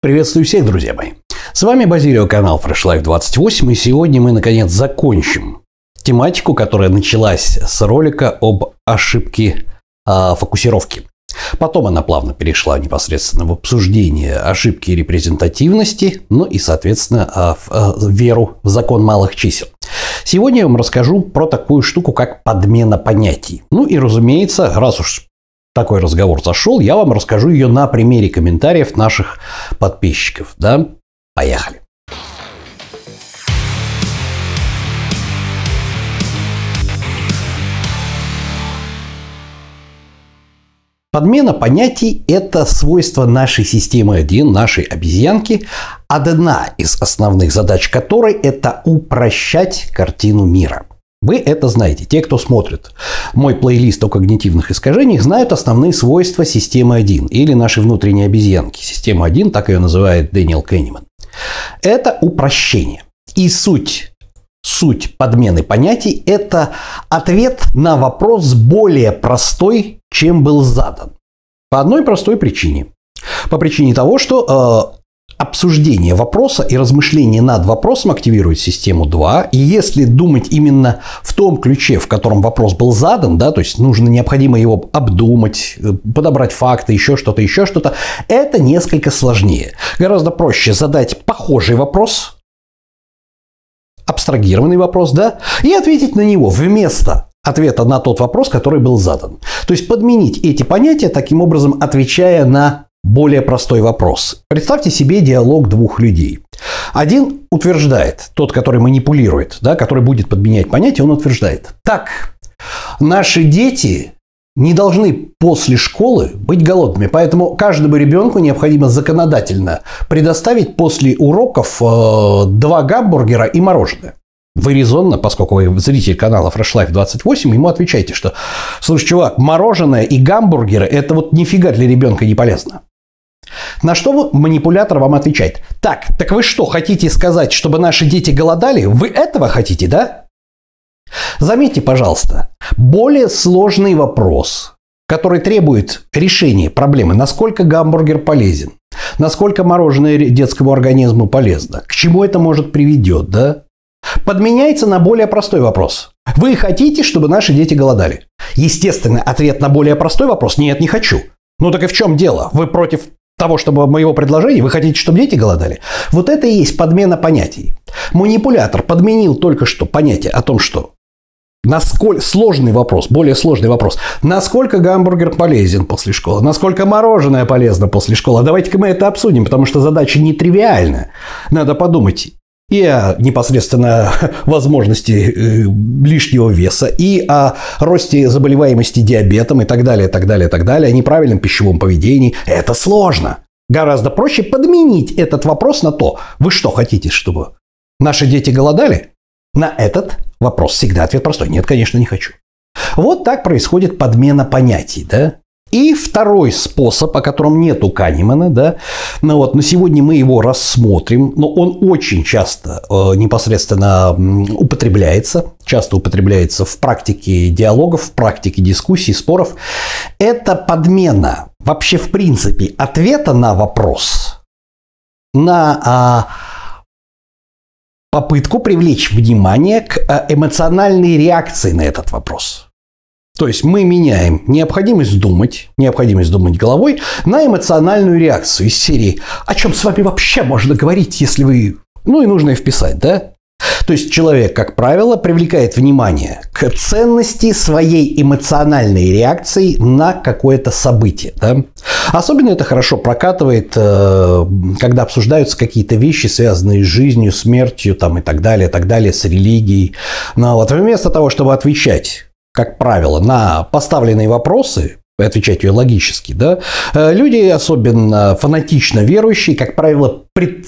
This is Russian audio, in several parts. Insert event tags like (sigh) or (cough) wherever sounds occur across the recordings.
Приветствую всех, друзья мои. С вами Базилио, канал Fresh Life 28, и сегодня мы, наконец, закончим тематику, которая началась с ролика об ошибке э, фокусировки. Потом она плавно перешла непосредственно в обсуждение ошибки репрезентативности, ну и, соответственно, в веру в закон малых чисел. Сегодня я вам расскажу про такую штуку, как подмена понятий. Ну и, разумеется, раз уж такой разговор зашел, я вам расскажу ее на примере комментариев наших подписчиков. Да? Поехали. Подмена понятий – это свойство нашей системы 1, нашей обезьянки, одна из основных задач которой – это упрощать картину мира. Вы это знаете. Те, кто смотрит мой плейлист о когнитивных искажениях, знают основные свойства системы 1 или нашей внутренней обезьянки. Система 1, так ее называет Дэниел Кенниман. Это упрощение. И суть суть подмены понятий – это ответ на вопрос более простой, чем был задан. По одной простой причине. По причине того, что э, обсуждение вопроса и размышление над вопросом активирует систему 2. И если думать именно в том ключе, в котором вопрос был задан, да, то есть нужно необходимо его обдумать, э, подобрать факты, еще что-то, еще что-то, это несколько сложнее. Гораздо проще задать похожий вопрос, абстрагированный вопрос, да, и ответить на него вместо ответа на тот вопрос, который был задан. То есть подменить эти понятия, таким образом отвечая на более простой вопрос. Представьте себе диалог двух людей. Один утверждает, тот, который манипулирует, да, который будет подменять понятие, он утверждает. Так, наши дети не должны после школы быть голодными. Поэтому каждому ребенку необходимо законодательно предоставить после уроков э, два гамбургера и мороженое. Вы резонно, поскольку вы зритель канала Fresh Life 28, ему отвечаете, что «Слушай, чувак, мороженое и гамбургеры – это вот нифига для ребенка не полезно». На что манипулятор вам отвечает? Так, так вы что, хотите сказать, чтобы наши дети голодали? Вы этого хотите, да? Заметьте, пожалуйста, более сложный вопрос, который требует решения проблемы, насколько гамбургер полезен, насколько мороженое детскому организму полезно, к чему это может приведет, да? Подменяется на более простой вопрос. Вы хотите, чтобы наши дети голодали? Естественно, ответ на более простой вопрос – нет, не хочу. Ну так и в чем дело? Вы против того, чтобы моего предложения, вы хотите, чтобы дети голодали? Вот это и есть подмена понятий. Манипулятор подменил только что понятие о том, что Насколько сложный вопрос, более сложный вопрос. Насколько гамбургер полезен после школы? Насколько мороженое полезно после школы? Давайте-ка мы это обсудим, потому что задача нетривиальна. Надо подумать и о непосредственно (laughs) возможности э, лишнего веса, и о росте заболеваемости диабетом и так далее, так далее, так далее, о неправильном пищевом поведении. Это сложно. Гораздо проще подменить этот вопрос на то, вы что хотите, чтобы наши дети голодали? На этот вопрос всегда ответ простой. Нет, конечно, не хочу. Вот так происходит подмена понятий, да? И второй способ, о котором нету Канемана, да, ну вот, но сегодня мы его рассмотрим, но он очень часто э, непосредственно употребляется, часто употребляется в практике диалогов, в практике дискуссий, споров. Это подмена вообще в принципе ответа на вопрос, на а, попытку привлечь внимание к э, эмоциональной реакции на этот вопрос. То есть мы меняем необходимость думать, необходимость думать головой на эмоциональную реакцию из серии «О чем с вами вообще можно говорить, если вы...» Ну и нужно и вписать, да? То есть человек, как правило, привлекает внимание к ценности своей эмоциональной реакции на какое-то событие. Да? Особенно это хорошо прокатывает, э, когда обсуждаются какие-то вещи, связанные с жизнью, смертью там, и так далее, и так далее, с религией. Но вот вместо того, чтобы отвечать как правило, на поставленные вопросы, отвечать ее логически, да, э, люди, особенно фанатично верующие, как правило, пред,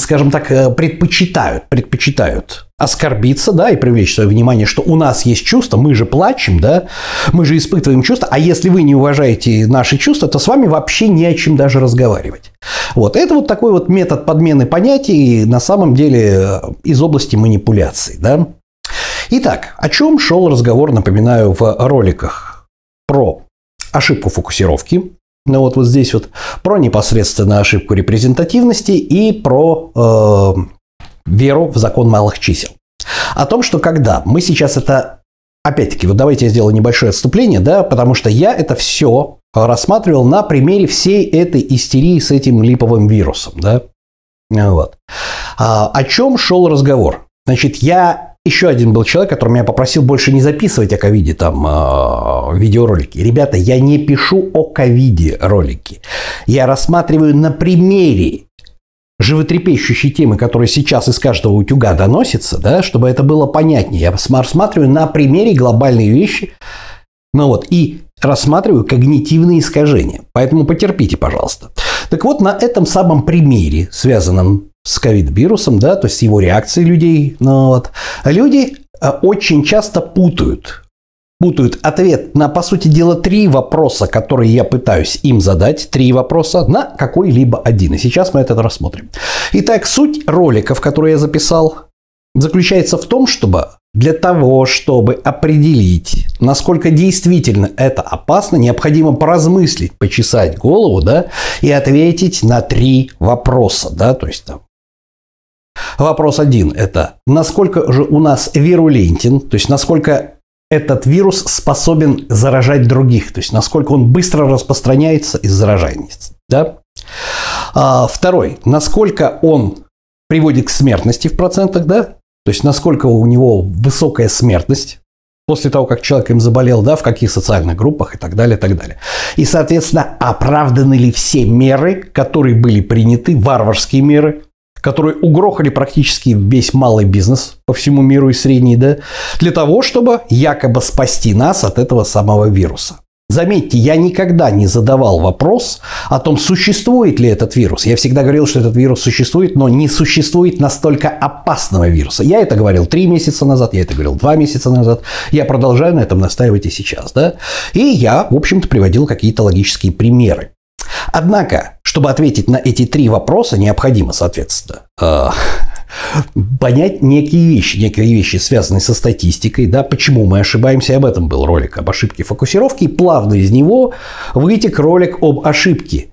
скажем так, э, предпочитают, предпочитают оскорбиться, да, и привлечь свое внимание, что у нас есть чувства, мы же плачем, да, мы же испытываем чувства, а если вы не уважаете наши чувства, то с вами вообще не о чем даже разговаривать. Вот, это вот такой вот метод подмены понятий, на самом деле, э, из области манипуляций, да. Итак, о чем шел разговор, напоминаю, в роликах про ошибку фокусировки, Ну вот, вот здесь вот про непосредственно ошибку репрезентативности и про э, веру в закон малых чисел. О том, что когда мы сейчас это Опять-таки, вот давайте я сделаю небольшое отступление, да, потому что я это все рассматривал на примере всей этой истерии с этим липовым вирусом, да. Вот. А, о чем шел разговор? Значит, я еще один был человек, который меня попросил больше не записывать о ковиде там э, видеоролики. Ребята, я не пишу о ковиде ролики. Я рассматриваю на примере животрепещущей темы, которая сейчас из каждого утюга доносится, да, чтобы это было понятнее. Я рассматриваю на примере глобальные вещи, ну вот, и рассматриваю когнитивные искажения. Поэтому потерпите, пожалуйста. Так вот, на этом самом примере, связанном с ковид-вирусом, да, то есть его реакцией людей, ну вот, люди э, очень часто путают путают ответ на, по сути дела, три вопроса, которые я пытаюсь им задать, три вопроса на какой-либо один. И сейчас мы это рассмотрим. Итак, суть роликов, которые я записал, заключается в том, чтобы для того, чтобы определить, насколько действительно это опасно, необходимо поразмыслить, почесать голову, да, и ответить на три вопроса, да, то есть там Вопрос один – это насколько же у нас вирулентен, то есть насколько этот вирус способен заражать других, то есть насколько он быстро распространяется из заражаемости. Да? А, второй, насколько он приводит к смертности в процентах, да? То есть насколько у него высокая смертность после того, как человек им заболел, да, в каких социальных группах и так далее, и так далее. И, соответственно, оправданы ли все меры, которые были приняты, варварские меры, которые угрохали практически весь малый бизнес по всему миру и средний, да, для того, чтобы якобы спасти нас от этого самого вируса. Заметьте, я никогда не задавал вопрос о том, существует ли этот вирус. Я всегда говорил, что этот вирус существует, но не существует настолько опасного вируса. Я это говорил три месяца назад, я это говорил два месяца назад. Я продолжаю на этом настаивать и сейчас. Да? И я, в общем-то, приводил какие-то логические примеры. Однако, чтобы ответить на эти три вопроса, необходимо, соответственно, э, понять некие вещи, некие вещи, связанные со статистикой, да, почему мы ошибаемся, об этом был ролик об ошибке фокусировки, и плавно из него вытек ролик об ошибке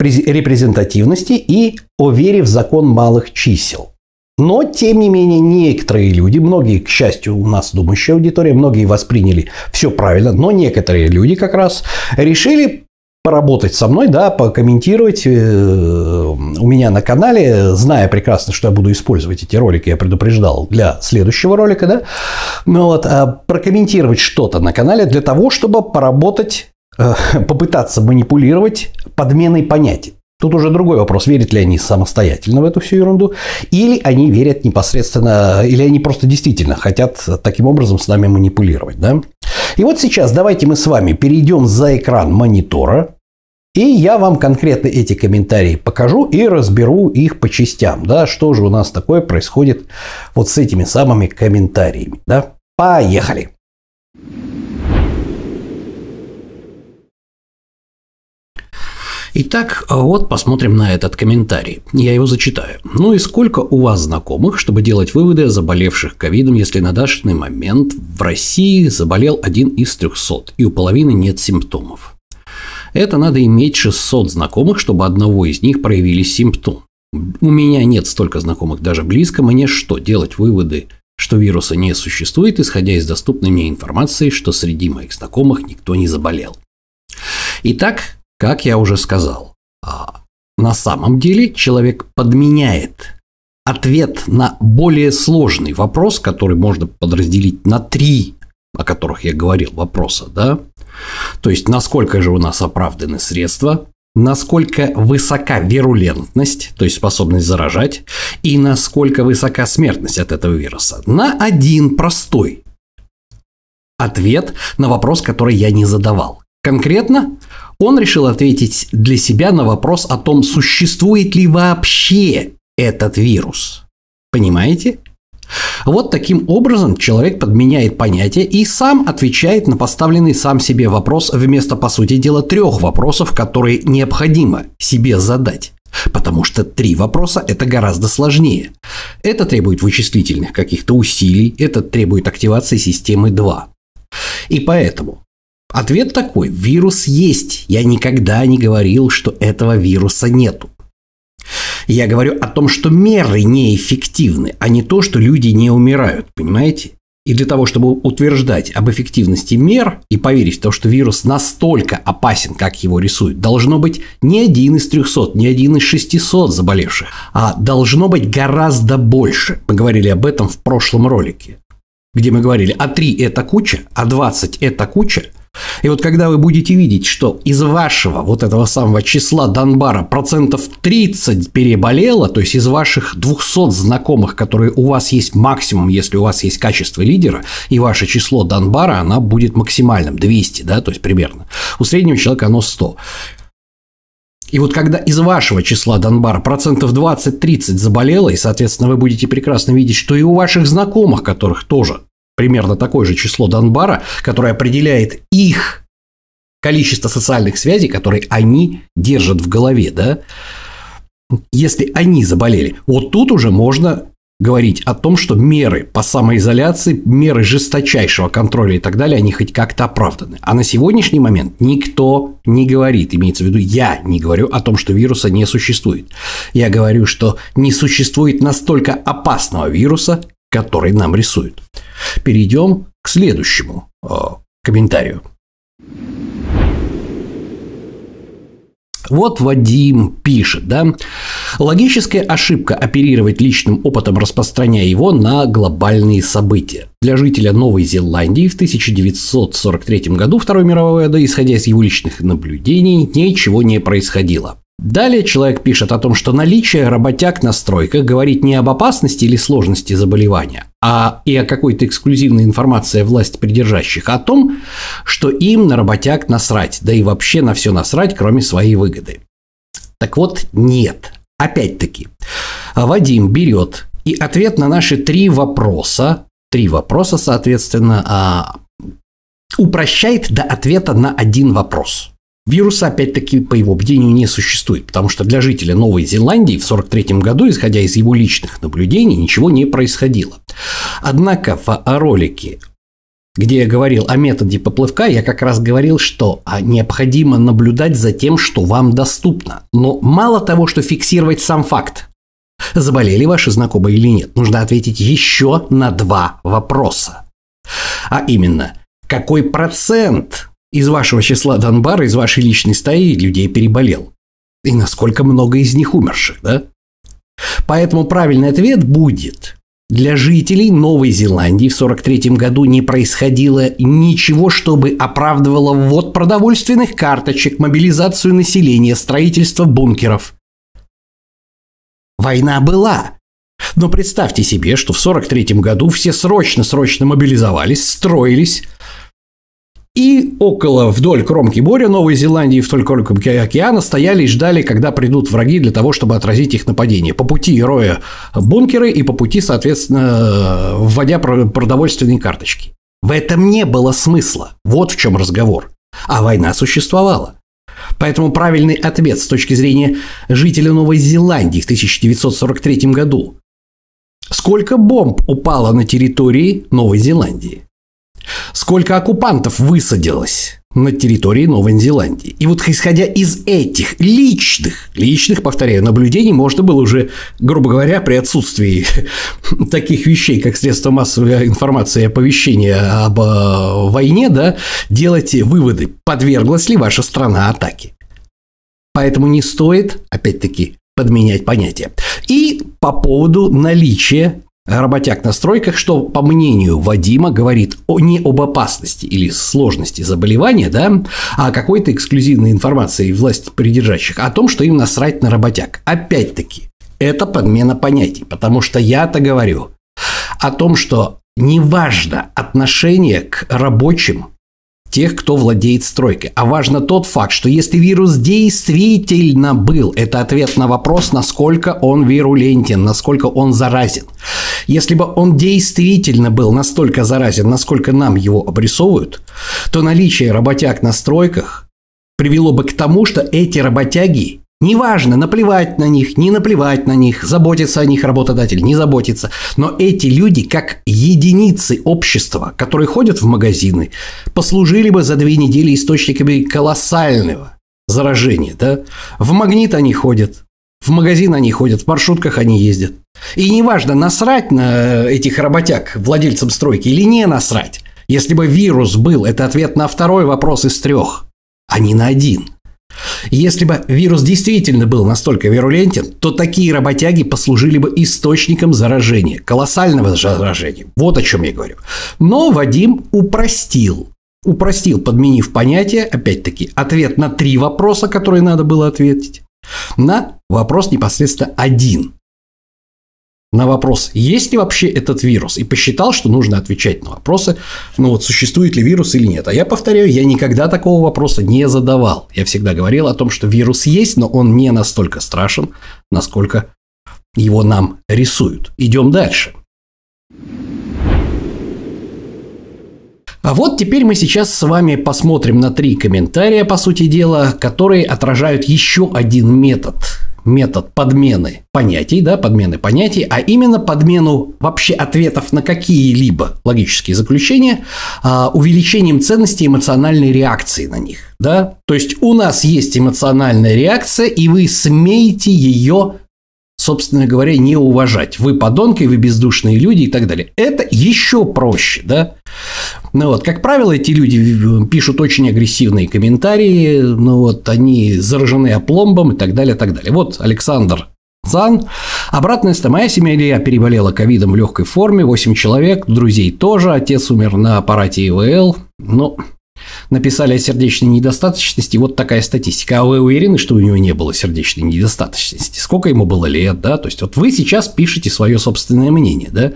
репрезентативности и о вере в закон малых чисел. Но, тем не менее, некоторые люди, многие, к счастью, у нас думающая аудитория, многие восприняли все правильно, но некоторые люди как раз решили поработать со мной, да, покомментировать э, у меня на канале, зная прекрасно, что я буду использовать эти ролики, я предупреждал для следующего ролика, да, ну вот, а прокомментировать что-то на канале для того, чтобы поработать, э, (laughs) попытаться манипулировать подменой понятий. Тут уже другой вопрос, верят ли они самостоятельно в эту всю ерунду, или они верят непосредственно, или они просто действительно хотят таким образом с нами манипулировать. Да? И вот сейчас давайте мы с вами перейдем за экран монитора, и я вам конкретно эти комментарии покажу и разберу их по частям. Да, что же у нас такое происходит вот с этими самыми комментариями. Да? Поехали! Итак, вот посмотрим на этот комментарий. Я его зачитаю. Ну и сколько у вас знакомых, чтобы делать выводы о заболевших ковидом, если на данный момент в России заболел один из 300 и у половины нет симптомов? Это надо иметь 600 знакомых, чтобы одного из них проявились симптомы. У меня нет столько знакомых даже близко, мне что, делать выводы, что вируса не существует, исходя из доступной мне информации, что среди моих знакомых никто не заболел. Итак, как я уже сказал, а, на самом деле человек подменяет ответ на более сложный вопрос, который можно подразделить на три, о которых я говорил, вопроса, да, то есть, насколько же у нас оправданы средства, насколько высока вирулентность, то есть способность заражать, и насколько высока смертность от этого вируса. На один простой ответ на вопрос, который я не задавал. Конкретно он решил ответить для себя на вопрос о том, существует ли вообще этот вирус. Понимаете? Вот таким образом человек подменяет понятие и сам отвечает на поставленный сам себе вопрос вместо, по сути дела, трех вопросов, которые необходимо себе задать. Потому что три вопроса – это гораздо сложнее. Это требует вычислительных каких-то усилий, это требует активации системы 2. И поэтому Ответ такой. Вирус есть. Я никогда не говорил, что этого вируса нету. Я говорю о том, что меры неэффективны, а не то, что люди не умирают, понимаете? И для того, чтобы утверждать об эффективности мер и поверить в то, что вирус настолько опасен, как его рисуют, должно быть не один из 300, не один из 600 заболевших, а должно быть гораздо больше. Мы говорили об этом в прошлом ролике, где мы говорили, а 3 – это куча, а 20 – это куча – и вот когда вы будете видеть, что из вашего вот этого самого числа Донбара процентов 30 переболело, то есть из ваших 200 знакомых, которые у вас есть максимум, если у вас есть качество лидера, и ваше число Донбара, она будет максимальным, 200, да, то есть примерно. У среднего человека оно 100. И вот когда из вашего числа Донбара процентов 20-30 заболело, и, соответственно, вы будете прекрасно видеть, что и у ваших знакомых, которых тоже примерно такое же число Донбара, которое определяет их количество социальных связей, которые они держат в голове, да, если они заболели, вот тут уже можно говорить о том, что меры по самоизоляции, меры жесточайшего контроля и так далее, они хоть как-то оправданы. А на сегодняшний момент никто не говорит, имеется в виду я не говорю о том, что вируса не существует. Я говорю, что не существует настолько опасного вируса, который нам рисуют. Перейдем к следующему э, комментарию. Вот Вадим пишет, да, логическая ошибка оперировать личным опытом, распространяя его на глобальные события. Для жителя Новой Зеландии в 1943 году Второй мировой войны, исходя из его личных наблюдений, ничего не происходило. Далее человек пишет о том, что наличие работяг на стройках говорит не об опасности или сложности заболевания, а и о какой-то эксклюзивной информации власти придержащих, о том, что им на работяг насрать, да и вообще на все насрать, кроме своей выгоды. Так вот, нет. Опять-таки, Вадим берет и ответ на наши три вопроса, три вопроса, соответственно, а, упрощает до ответа на один вопрос – Вируса, опять-таки, по его мнению, не существует, потому что для жителя Новой Зеландии в 1943 году, исходя из его личных наблюдений, ничего не происходило. Однако в ролике где я говорил о методе поплывка, я как раз говорил, что а, необходимо наблюдать за тем, что вам доступно. Но мало того, что фиксировать сам факт, заболели ваши знакомые или нет, нужно ответить еще на два вопроса. А именно, какой процент из вашего числа Донбара, из вашей личной стаи людей переболел. И насколько много из них умерших, да? Поэтому правильный ответ будет для жителей Новой Зеландии в 1943 году не происходило ничего, чтобы оправдывало ввод продовольственных карточек, мобилизацию населения, строительство бункеров. Война была. Но представьте себе, что в 1943 году все срочно-срочно мобилизовались, строились, и около, вдоль кромки моря Новой Зеландии, вдоль кромки океана стояли и ждали, когда придут враги для того, чтобы отразить их нападение. По пути роя бункеры и по пути, соответственно, вводя продовольственные карточки. В этом не было смысла. Вот в чем разговор. А война существовала. Поэтому правильный ответ с точки зрения жителя Новой Зеландии в 1943 году. Сколько бомб упало на территории Новой Зеландии? Сколько оккупантов высадилось на территории Новой Зеландии. И вот исходя из этих личных, личных, повторяю, наблюдений, можно было уже, грубо говоря, при отсутствии (laughs) таких вещей, как средства массовой информации и оповещения об э, войне, да, делать выводы, подверглась ли ваша страна атаке. Поэтому не стоит, опять-таки, подменять понятия. И по поводу наличия работяг на стройках, что, по мнению Вадима, говорит о, не об опасности или сложности заболевания, да, а о какой-то эксклюзивной информации власти придержащих, о том, что им насрать на работяг. Опять-таки, это подмена понятий, потому что я-то говорю о том, что неважно отношение к рабочим тех, кто владеет стройкой. А важно тот факт, что если вирус действительно был, это ответ на вопрос, насколько он вирулентен, насколько он заразен. Если бы он действительно был настолько заразен, насколько нам его обрисовывают, то наличие работяг на стройках привело бы к тому, что эти работяги Неважно, наплевать на них, не наплевать на них, заботиться о них работодатель, не заботиться. Но эти люди, как единицы общества, которые ходят в магазины, послужили бы за две недели источниками колоссального заражения. Да? В магнит они ходят, в магазин они ходят, в маршрутках они ездят. И неважно, насрать на этих работяг, владельцам стройки, или не насрать. Если бы вирус был, это ответ на второй вопрос из трех, а не на один – если бы вирус действительно был настолько вирулентен, то такие работяги послужили бы источником заражения, колоссального заражения. Вот о чем я говорю. Но Вадим упростил. Упростил, подменив понятие, опять-таки, ответ на три вопроса, которые надо было ответить, на вопрос непосредственно один на вопрос, есть ли вообще этот вирус, и посчитал, что нужно отвечать на вопросы, ну вот существует ли вирус или нет. А я повторяю, я никогда такого вопроса не задавал. Я всегда говорил о том, что вирус есть, но он не настолько страшен, насколько его нам рисуют. Идем дальше. А вот теперь мы сейчас с вами посмотрим на три комментария, по сути дела, которые отражают еще один метод метод подмены понятий, да, подмены понятий, а именно подмену вообще ответов на какие-либо логические заключения а, увеличением ценности эмоциональной реакции на них. Да? То есть у нас есть эмоциональная реакция, и вы смеете ее собственно говоря, не уважать. Вы подонки, вы бездушные люди и так далее. Это еще проще, да? Ну вот, как правило, эти люди пишут очень агрессивные комментарии, ну вот, они заражены опломбом и так далее, и так далее. Вот Александр Цан. Обратная моя семья переболела ковидом в легкой форме, 8 человек, друзей тоже, отец умер на аппарате ИВЛ. Ну, написали о сердечной недостаточности, вот такая статистика. А вы уверены, что у него не было сердечной недостаточности? Сколько ему было лет, да? То есть, вот вы сейчас пишете свое собственное мнение, да?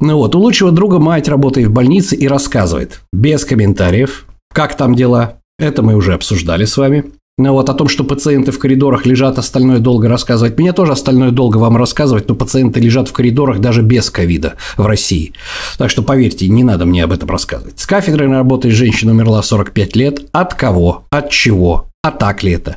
Ну вот, у лучшего друга мать работает в больнице и рассказывает, без комментариев, как там дела, это мы уже обсуждали с вами. Ну вот о том, что пациенты в коридорах лежат, остальное долго рассказывать. Мне тоже остальное долго вам рассказывать, но пациенты лежат в коридорах даже без ковида в России. Так что поверьте, не надо мне об этом рассказывать. С кафедрой работает женщина умерла в 45 лет. От кого? От чего? А так ли это?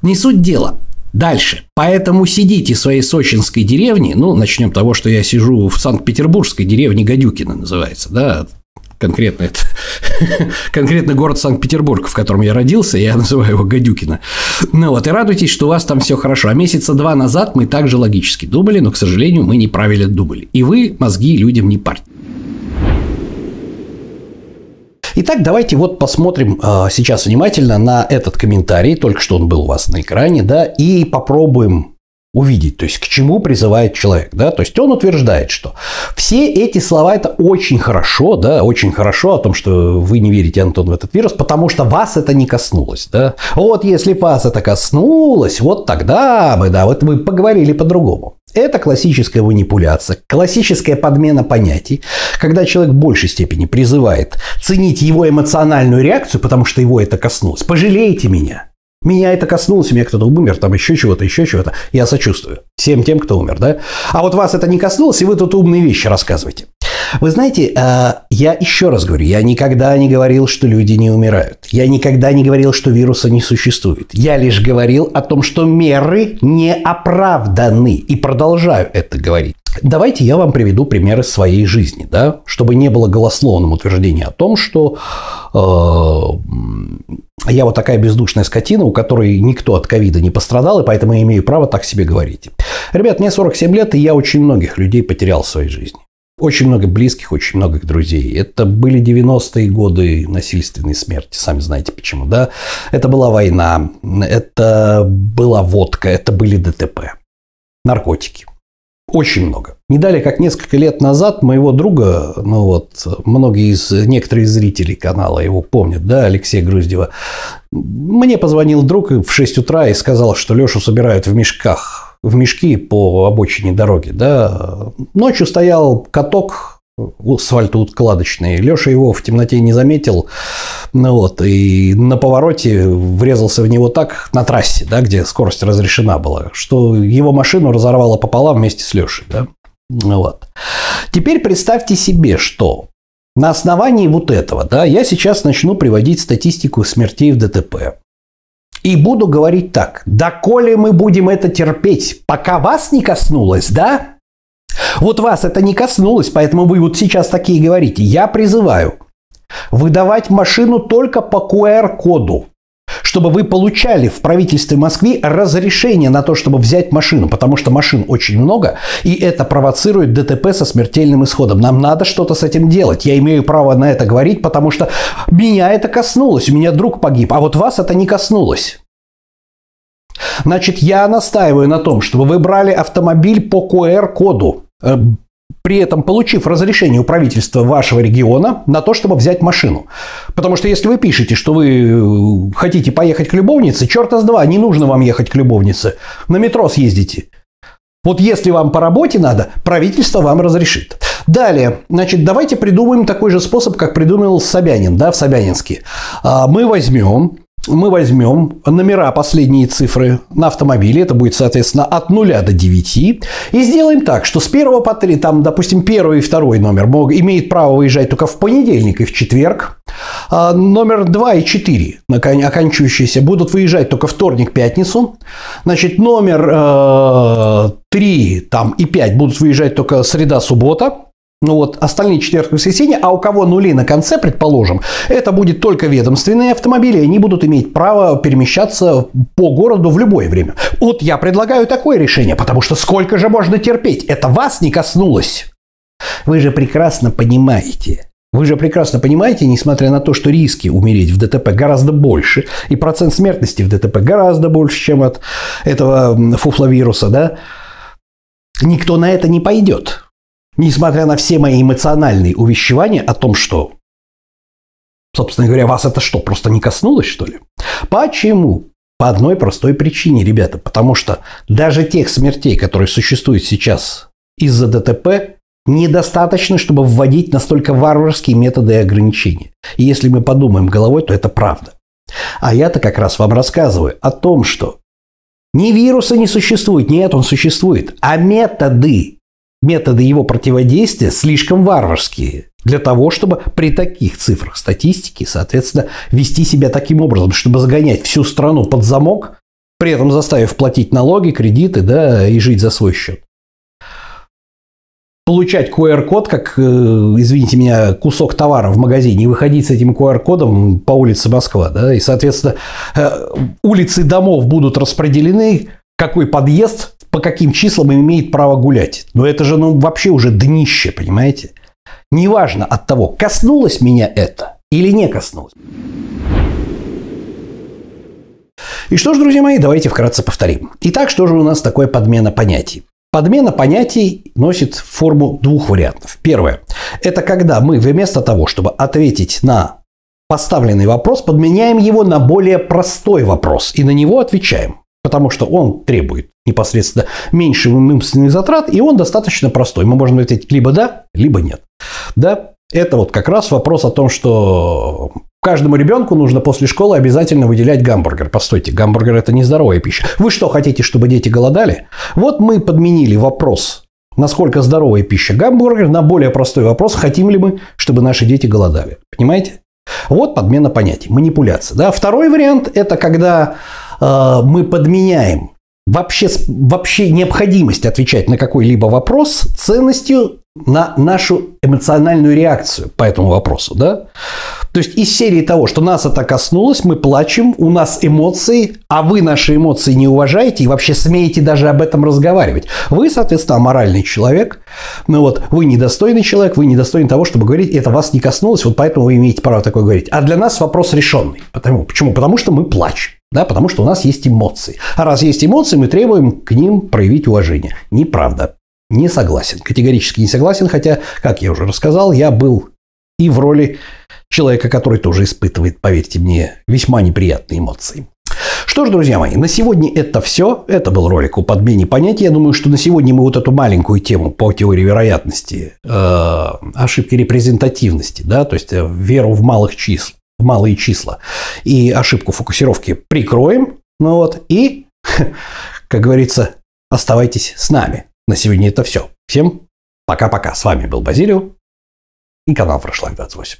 Не суть дела. Дальше. Поэтому сидите в своей сочинской деревне, ну, начнем с того, что я сижу в Санкт-Петербургской деревне Гадюкина называется, да, конкретно это (laughs) конкретно город Санкт-Петербург, в котором я родился, я называю его Гадюкина. Ну вот, и радуйтесь, что у вас там все хорошо. А месяца два назад мы также логически думали, но, к сожалению, мы неправильно думали. И вы мозги людям не парьте. Итак, давайте вот посмотрим э, сейчас внимательно на этот комментарий, только что он был у вас на экране, да, и попробуем увидеть, то есть к чему призывает человек, да, то есть он утверждает, что все эти слова это очень хорошо, да, очень хорошо о том, что вы не верите, Антон, в этот вирус, потому что вас это не коснулось, да, вот если вас это коснулось, вот тогда бы, да, вот вы поговорили по-другому. Это классическая манипуляция, классическая подмена понятий, когда человек в большей степени призывает ценить его эмоциональную реакцию, потому что его это коснулось. Пожалейте меня. Меня это коснулось, меня кто-то умер, там еще чего-то, еще чего-то. Я сочувствую всем тем, кто умер, да? А вот вас это не коснулось, и вы тут умные вещи рассказываете. Вы знаете, э, я еще раз говорю, я никогда не говорил, что люди не умирают. Я никогда не говорил, что вируса не существует. Я лишь говорил о том, что меры не оправданы. И продолжаю это говорить. Давайте я вам приведу примеры своей жизни, да, чтобы не было голословным утверждения о том, что э, я вот такая бездушная скотина, у которой никто от ковида не пострадал, и поэтому я имею право так себе говорить. Ребят, мне 47 лет, и я очень многих людей потерял в своей жизни. Очень много близких, очень много друзей. Это были 90-е годы насильственной смерти, сами знаете почему, да? Это была война, это была водка, это были ДТП, наркотики. Очень много. Не далее, как несколько лет назад моего друга, ну вот, многие из, некоторые зрителей канала его помнят, да, Алексея Груздева, мне позвонил друг в 6 утра и сказал, что Лешу собирают в мешках, в мешки по обочине дороги, да. Ночью стоял каток асфальтоуткладочный. Леша его в темноте не заметил, ну вот, и на повороте врезался в него так на трассе, да, где скорость разрешена была, что его машину разорвало пополам вместе с Лешей, да. Ну вот. Теперь представьте себе, что на основании вот этого, да, я сейчас начну приводить статистику смертей в ДТП. И буду говорить так. Доколе мы будем это терпеть, пока вас не коснулось, да? Вот вас это не коснулось, поэтому вы вот сейчас такие говорите. Я призываю выдавать машину только по QR-коду чтобы вы получали в правительстве Москвы разрешение на то, чтобы взять машину, потому что машин очень много, и это провоцирует ДТП со смертельным исходом. Нам надо что-то с этим делать. Я имею право на это говорить, потому что меня это коснулось, у меня друг погиб, а вот вас это не коснулось. Значит, я настаиваю на том, чтобы вы брали автомобиль по QR-коду. Э, при этом получив разрешение у правительства вашего региона на то, чтобы взять машину. Потому что если вы пишете, что вы э, хотите поехать к любовнице, черта с два, не нужно вам ехать к любовнице. На метро съездите. Вот если вам по работе надо, правительство вам разрешит. Далее, значит, давайте придумаем такой же способ, как придумал Собянин, да, в Собянинске. А, мы возьмем мы возьмем номера, последние цифры на автомобиле, это будет, соответственно, от 0 до 9, и сделаем так, что с 1 по 3, там, допустим, первый и второй номер имеет право выезжать только в понедельник и в четверг, а номер 2 и 4, оканчивающиеся, будут выезжать только вторник, пятницу, значит, номер э, 3 там, и 5 будут выезжать только среда, суббота, ну вот, остальные четверг воскресенье, а у кого нули на конце, предположим, это будет только ведомственные автомобили, они будут иметь право перемещаться по городу в любое время. Вот я предлагаю такое решение, потому что сколько же можно терпеть? Это вас не коснулось. Вы же прекрасно понимаете, вы же прекрасно понимаете, несмотря на то, что риски умереть в ДТП гораздо больше, и процент смертности в ДТП гораздо больше, чем от этого фуфловируса, да, никто на это не пойдет. Несмотря на все мои эмоциональные увещевания о том, что, собственно говоря, вас это что, просто не коснулось, что ли? Почему? По одной простой причине, ребята. Потому что даже тех смертей, которые существуют сейчас из-за ДТП, недостаточно, чтобы вводить настолько варварские методы ограничения. И если мы подумаем головой, то это правда. А я-то как раз вам рассказываю о том, что ни вируса не существует, нет, он существует, а методы методы его противодействия слишком варварские для того, чтобы при таких цифрах статистики, соответственно, вести себя таким образом, чтобы загонять всю страну под замок, при этом заставив платить налоги, кредиты, да, и жить за свой счет. Получать QR-код, как, э, извините меня, кусок товара в магазине, и выходить с этим QR-кодом по улице Москва, да, и, соответственно, э, улицы домов будут распределены, какой подъезд по каким числам имеет право гулять. Но это же ну, вообще уже днище, понимаете? Неважно от того, коснулось меня это или не коснулось. И что ж, друзья мои, давайте вкратце повторим. Итак, что же у нас такое подмена понятий? Подмена понятий носит форму двух вариантов. Первое – это когда мы вместо того, чтобы ответить на поставленный вопрос, подменяем его на более простой вопрос и на него отвечаем. Потому что он требует непосредственно меньше умственных затрат, и он достаточно простой. Мы можем ответить либо да, либо нет. Да, это вот как раз вопрос о том, что каждому ребенку нужно после школы обязательно выделять гамбургер. Постойте, гамбургер это не здоровая пища. Вы что, хотите, чтобы дети голодали? Вот мы подменили вопрос, насколько здоровая пища гамбургер, на более простой вопрос, хотим ли мы, чтобы наши дети голодали. Понимаете? Вот подмена понятий, манипуляция. Да? Второй вариант – это когда мы подменяем. Вообще, вообще необходимость отвечать на какой-либо вопрос ценностью на нашу эмоциональную реакцию по этому вопросу. Да? То есть из серии того, что нас это коснулось, мы плачем, у нас эмоции, а вы наши эмоции не уважаете и вообще смеете даже об этом разговаривать. Вы, соответственно, аморальный человек, ну вот, вы недостойный человек, вы недостойны того, чтобы говорить, это вас не коснулось, вот поэтому вы имеете право такое говорить. А для нас вопрос решенный. Потому, почему? Потому что мы плачем. Да, потому что у нас есть эмоции. А раз есть эмоции, мы требуем к ним проявить уважение. Неправда. Не согласен. Категорически не согласен, хотя, как я уже рассказал, я был и в роли человека, который тоже испытывает, поверьте мне, весьма неприятные эмоции. Что ж, друзья мои, на сегодня это все. Это был ролик о подмене понятий. Я думаю, что на сегодня мы вот эту маленькую тему по теории вероятности, э, ошибки репрезентативности, да, то есть э, веру в малых числ, в малые числа и ошибку фокусировки прикроем. Ну вот, и, (laughs) как говорится, оставайтесь с нами. На сегодня это все. Всем пока-пока. С вами был Базилио и канал Фрешлайф 28.